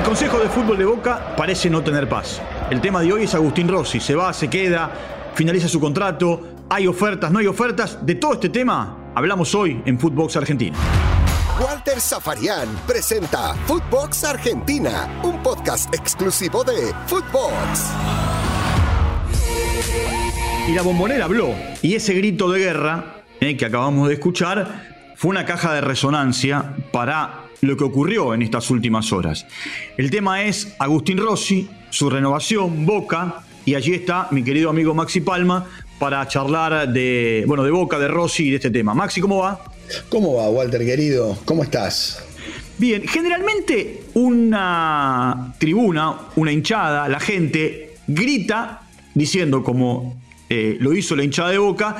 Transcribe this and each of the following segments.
El Consejo de Fútbol de Boca parece no tener paz. El tema de hoy es Agustín Rossi. Se va, se queda, finaliza su contrato. Hay ofertas, no hay ofertas. De todo este tema hablamos hoy en Footbox Argentina. Walter Zafarian presenta Footbox Argentina, un podcast exclusivo de Footbox. Y la bombonera habló. Y ese grito de guerra eh, que acabamos de escuchar fue una caja de resonancia para lo que ocurrió en estas últimas horas. El tema es Agustín Rossi, su renovación, Boca, y allí está mi querido amigo Maxi Palma para charlar de, bueno, de Boca, de Rossi y de este tema. Maxi, ¿cómo va? ¿Cómo va, Walter, querido? ¿Cómo estás? Bien, generalmente una tribuna, una hinchada, la gente grita diciendo como eh, lo hizo la hinchada de Boca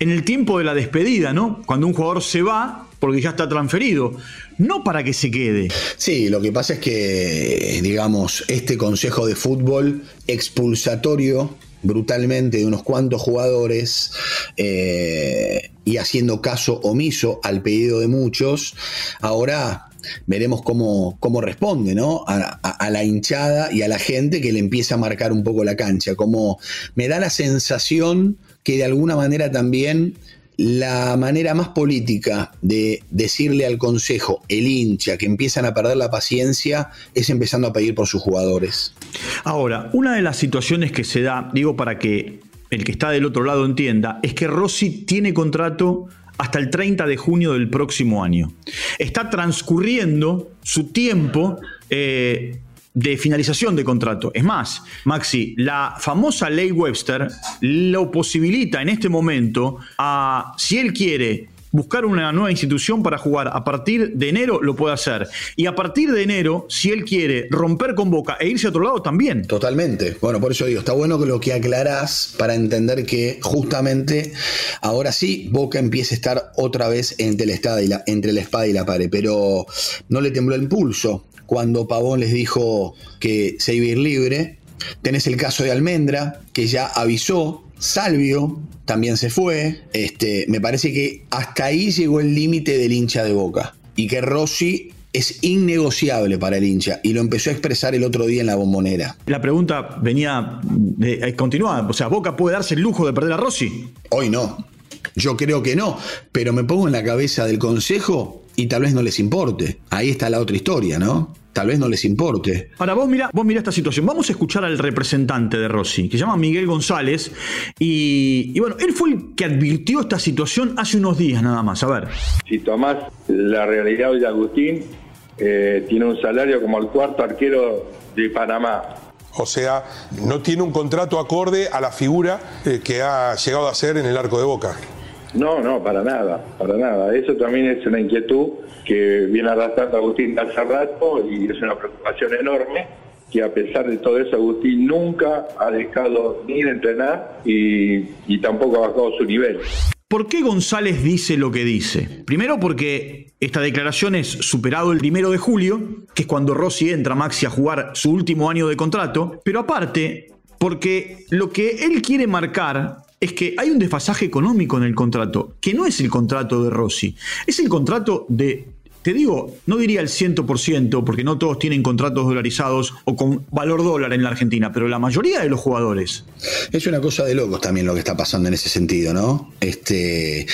en el tiempo de la despedida, ¿no? Cuando un jugador se va porque ya está transferido, no para que se quede. Sí, lo que pasa es que, digamos, este Consejo de Fútbol expulsatorio brutalmente de unos cuantos jugadores eh, y haciendo caso omiso al pedido de muchos, ahora veremos cómo, cómo responde ¿no? A, la hinchada y a la gente que le empieza a marcar un poco la cancha. Como me da la sensación que de alguna manera también la manera más política de decirle al consejo, el hincha, que empiezan a perder la paciencia, es empezando a pedir por sus jugadores. Ahora, una de las situaciones que se da, digo para que el que está del otro lado entienda, es que Rossi tiene contrato hasta el 30 de junio del próximo año. Está transcurriendo su tiempo eh, de finalización de contrato. Es más, Maxi, la famosa ley Webster lo posibilita en este momento a, si él quiere buscar una nueva institución para jugar a partir de enero, lo puede hacer. Y a partir de enero, si él quiere romper con Boca e irse a otro lado, también. Totalmente. Bueno, por eso digo, está bueno que lo que aclarás para entender que justamente ahora sí Boca empieza a estar otra vez entre la, espada y la, entre la espada y la pared, pero no le tembló el pulso cuando Pavón les dijo que se iba a ir libre. Tenés el caso de Almendra, que ya avisó. Salvio también se fue. Este, me parece que hasta ahí llegó el límite del hincha de boca. Y que Rossi es innegociable para el hincha y lo empezó a expresar el otro día en la bombonera. La pregunta venía, eh, continúa, o sea, ¿Boca puede darse el lujo de perder a Rossi? Hoy no, yo creo que no, pero me pongo en la cabeza del consejo y tal vez no les importe. Ahí está la otra historia, ¿no? Tal vez no les importe. Ahora, vos mira, vos mira esta situación. Vamos a escuchar al representante de Rossi, que se llama Miguel González. Y, bueno, él fue el que advirtió esta situación hace unos días nada más. A ver. Si tomás la realidad de Agustín, eh, tiene un salario como el cuarto arquero de Panamá. O sea, no tiene un contrato acorde a la figura eh, que ha llegado a ser en el arco de Boca. No, no, para nada, para nada. Eso también es una inquietud que viene arrastrando Agustín hace rato y es una preocupación enorme que a pesar de todo eso Agustín nunca ha dejado ni de entrenar y, y tampoco ha bajado su nivel. ¿Por qué González dice lo que dice? Primero porque esta declaración es superado el primero de julio, que es cuando Rossi entra Maxi a jugar su último año de contrato, pero aparte porque lo que él quiere marcar es que hay un desfasaje económico en el contrato, que no es el contrato de Rossi, es el contrato de, te digo, no diría el 100%, porque no todos tienen contratos dolarizados o con valor dólar en la Argentina, pero la mayoría de los jugadores. Es una cosa de locos también lo que está pasando en ese sentido, ¿no? Este,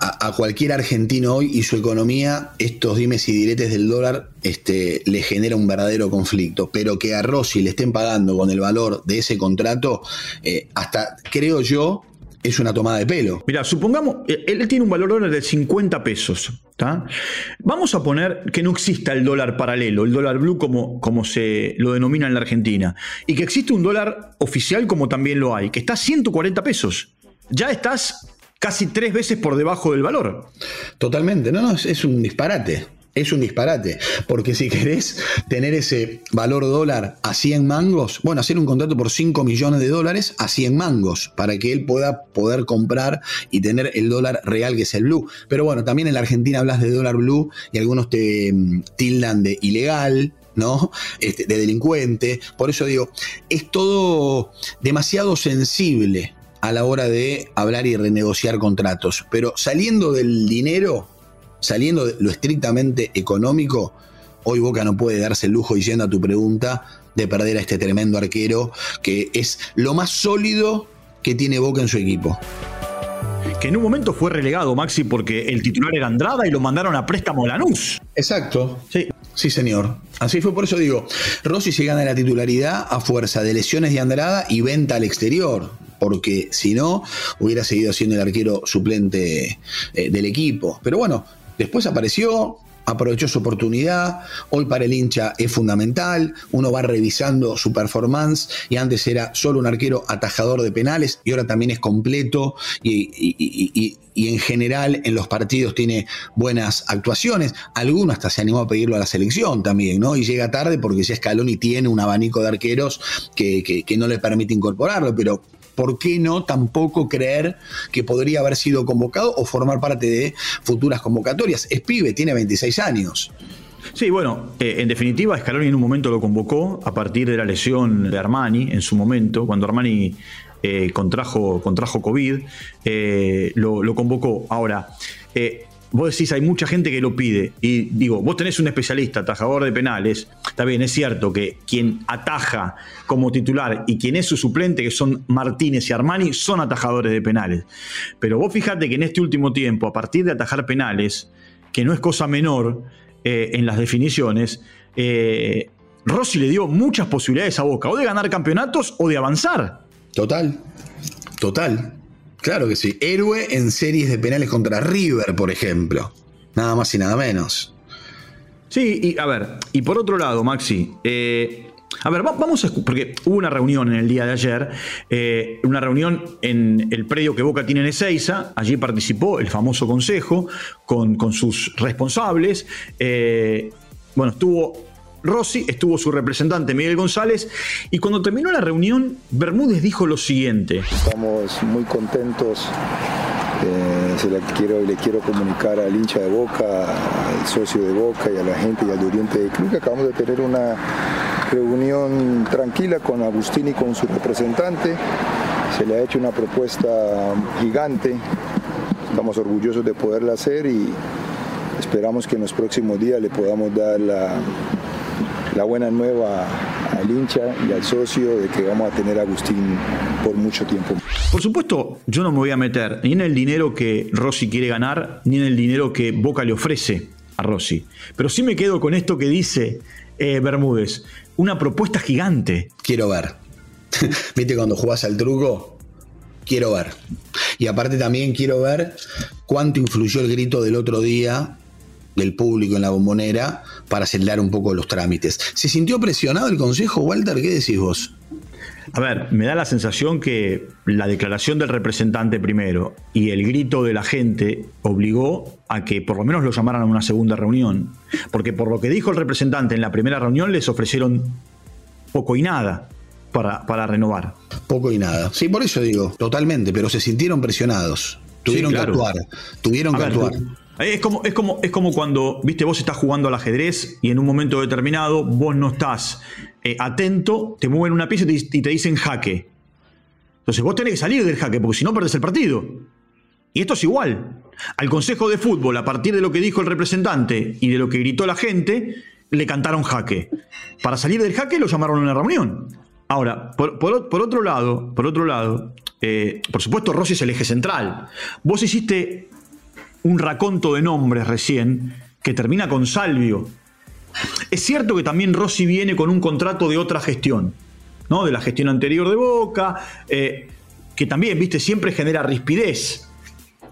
a, cualquier argentino hoy y su economía, estos dimes y diretes del dólar este, le genera un verdadero conflicto. Pero que a Rossi le estén pagando con el valor de ese contrato, eh, hasta creo yo, es una tomada de pelo. Mira, supongamos, eh, él tiene un valor dólar de 50 pesos. Vamos a poner que no exista el dólar paralelo, el dólar blue como, como se lo denomina en la Argentina, y que existe un dólar oficial como también lo hay, que está a 140 pesos. Ya estás casi tres veces por debajo del valor. Totalmente, no, no, es, un disparate. Es un disparate, porque si querés tener ese valor dólar a 100 mangos, bueno, hacer un contrato por 5 millones de dólares a 100 mangos, para que él pueda poder comprar y tener el dólar real que es el blue. Pero bueno, también en la Argentina hablas de dólar blue y algunos te mm, tildan de ilegal, ¿no? Este, de delincuente. Por eso digo, es todo demasiado sensible a la hora de hablar y renegociar contratos. Pero saliendo del dinero, saliendo de lo estrictamente económico, hoy Boca no puede darse el lujo, diciendo a tu pregunta, de perder a este tremendo arquero que es lo más sólido que tiene Boca en su equipo que en un momento fue relegado, Maxi, porque el titular era Andrada y lo mandaron a préstamo a Lanús. Exacto. Sí. Sí, señor. Así fue, por eso digo, Rossi se gana la titularidad a fuerza de lesiones de Andrada y venta al exterior, porque si no, hubiera seguido siendo el arquero suplente eh, del equipo. Pero bueno, después apareció, aprovechó su oportunidad, hoy para el hincha es fundamental, uno va revisando su performance y antes era solo un arquero atajador de penales y ahora también es completo y, en general en los partidos tiene buenas actuaciones, alguno hasta se animó a pedirlo a la selección también, ¿no? Y llega tarde porque si Scaloni tiene un abanico de arqueros que, que no le permite incorporarlo, pero ¿por qué no tampoco creer que podría haber sido convocado o formar parte de futuras convocatorias? Es pibe, tiene 26 años. Sí, bueno, eh, en definitiva, Scaloni en un momento lo convocó a partir de la lesión de Armani, en su momento, cuando Armani eh, contrajo, contrajo COVID, eh, lo, lo, convocó. Ahora, vos decís, hay mucha gente que lo pide. Y digo, vos tenés un especialista, atajador de penales. Está bien, es cierto que quien ataja como titular y quien es su suplente, que son Martínez y Armani, son atajadores de penales. Pero vos fíjate que en este último tiempo, a partir de atajar penales, que no es cosa menor eh, en las definiciones, eh, Rossi le dio muchas posibilidades a Boca, o de ganar campeonatos o de avanzar. Total, total. Claro que sí. Héroe en series de penales contra River, por ejemplo. Nada más y nada menos. Sí, y a ver, y por otro lado, Maxi, eh, a ver, vamos a. Porque hubo una reunión en el día de ayer, eh, una reunión en el predio que Boca tiene en Ezeiza. Allí participó el famoso consejo con, con sus responsables. Eh, bueno, estuvo Rossi, estuvo su representante Miguel González y cuando terminó la reunión, Bermúdez dijo lo siguiente. Estamos muy contentos. Eh, se le quiero, le quiero comunicar al hincha de Boca, al socio de Boca y a la gente y al de Oriente de Club que acabamos de tener una reunión tranquila con Agustín y con su representante. Se le ha hecho una propuesta gigante. Estamos orgullosos de poderla hacer y esperamos que en los próximos días le podamos dar la, la buena nueva al hincha y al socio de que vamos a tener a Agustín por mucho tiempo. Por supuesto, yo no me voy a meter ni en el dinero que Rossi quiere ganar, ni en el dinero que Boca le ofrece a Rossi. Pero sí me quedo con esto que dice eh, Bermúdez. Una propuesta gigante. Quiero ver. ¿Viste cuando jugás al truco? Quiero ver. Y aparte también quiero ver cuánto influyó el grito del otro día del público en la bombonera para acelerar un poco los trámites. ¿Se sintió presionado el Consejo, Walter? ¿Qué decís vos? A ver, me da la sensación que la declaración del representante primero y el grito de la gente obligó a que por lo menos lo llamaran a una segunda reunión. Porque por lo que dijo el representante en la primera reunión les ofrecieron poco y nada para, para renovar. Poco y nada. Sí, por eso digo, totalmente, pero se sintieron presionados. Tuvieron que actuar. Tuvieron que actuar. Es como, es, como, es como cuando, viste, vos estás jugando al ajedrez y en un momento determinado vos no estás eh, atento, te mueven una pieza y te, dicen jaque. Entonces vos tenés que salir del jaque, porque si no perdés el partido. Y esto es igual. Al Consejo de Fútbol, a partir de lo que dijo el representante y de lo que gritó la gente, le cantaron jaque. Para salir del jaque lo llamaron a una reunión. Ahora, por, otro lado, por otro lado, eh, por supuesto Rossi es el eje central. Vos hiciste un raconto de nombres recién que termina con Salvio. Es cierto que también Rossi viene con un contrato de otra gestión, ¿no? De la gestión anterior de Boca, eh, que también, viste, siempre genera rispidez.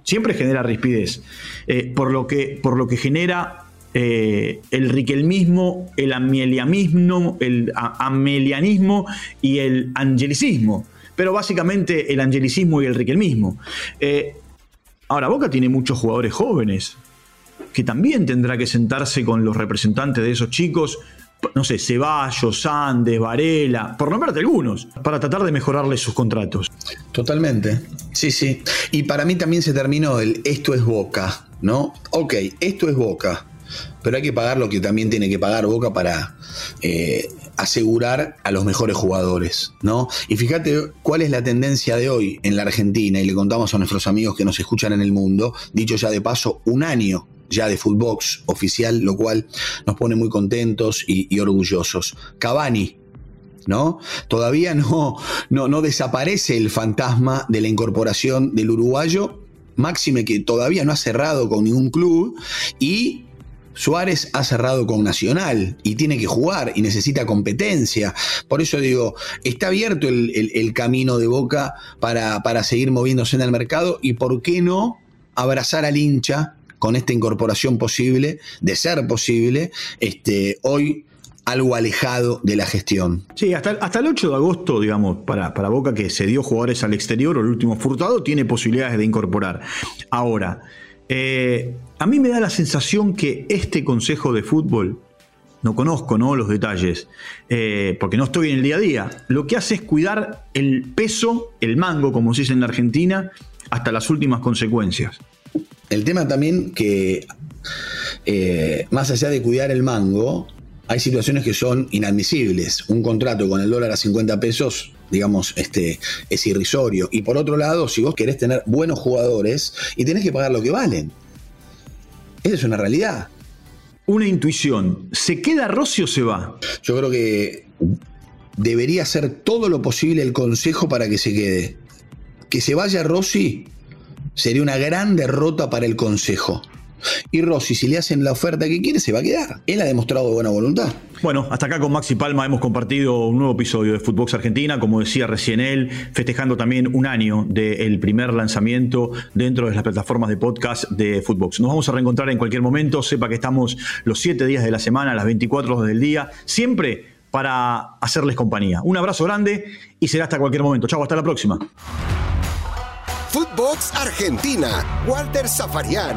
Siempre genera rispidez. Eh, por, lo que, por lo que genera eh, el riquelmismo, el amelianismo, el amelianismo y el angelicismo. Pero básicamente el angelicismo y el riquelmismo. Ahora, Boca tiene muchos jugadores jóvenes, que también tendrá que sentarse con los representantes de esos chicos, no sé, Ceballos, Sandes, Varela, por nombrarte algunos, para tratar de mejorarles sus contratos. Totalmente, sí, sí. Y para mí también se terminó el esto es Boca, ¿no? Ok, esto es Boca, pero hay que pagar lo que también tiene que pagar Boca para eh, asegurar a los mejores jugadores, ¿no? Y fíjate cuál es la tendencia de hoy en la Argentina, y le contamos a nuestros amigos que nos escuchan en el mundo, dicho ya de paso, un año ya de Footbox oficial, lo cual nos pone muy contentos y, orgullosos. Cavani, ¿no? Todavía no, no, no desaparece el fantasma de la incorporación del uruguayo, máxime que todavía no ha cerrado con ningún club y Suárez ha cerrado con Nacional y tiene que jugar y necesita competencia. Por eso digo, está abierto el, camino de Boca para, para, seguir moviéndose en el mercado y por qué no abrazar al hincha con esta incorporación posible, de ser posible, este, hoy algo alejado de la gestión. Sí, hasta, hasta el 8 de agosto, digamos, para, para Boca que se dio jugadores al exterior o el último furtado, tiene posibilidades de incorporar. Ahora, eh, a mí me da la sensación que este consejo de fútbol, no conozco ¿no? los detalles, eh, porque no estoy en el día a día, lo que hace es cuidar el peso, el mango, como se dice en la Argentina, hasta las últimas consecuencias. El tema también que, eh, más allá de cuidar el mango, hay situaciones que son inadmisibles. Un contrato con el dólar a 50 pesos, digamos, este, es irrisorio. Y por otro lado, si vos querés tener buenos jugadores y tenés que pagar lo que valen. Esa es una realidad. Una intuición. ¿Se queda Rossi o se va? Yo creo que debería hacer todo lo posible el consejo para que se quede. Que se vaya Rossi sería una gran derrota para el consejo. Y Rossi, si le hacen la oferta que quiere, se va a quedar. Él ha demostrado buena voluntad. Bueno, hasta acá con Maxi Palma hemos compartido un nuevo episodio de Footbox Argentina, como decía recién él, festejando también un año del primer lanzamiento dentro de las plataformas de podcast de Footbox. Nos vamos a reencontrar en cualquier momento. Sepa que estamos los 7 días de la semana, las 24 horas del día, siempre para hacerles compañía. Un abrazo grande y será hasta cualquier momento. Chau, hasta la próxima. Footbox Argentina, Walter Zafarian,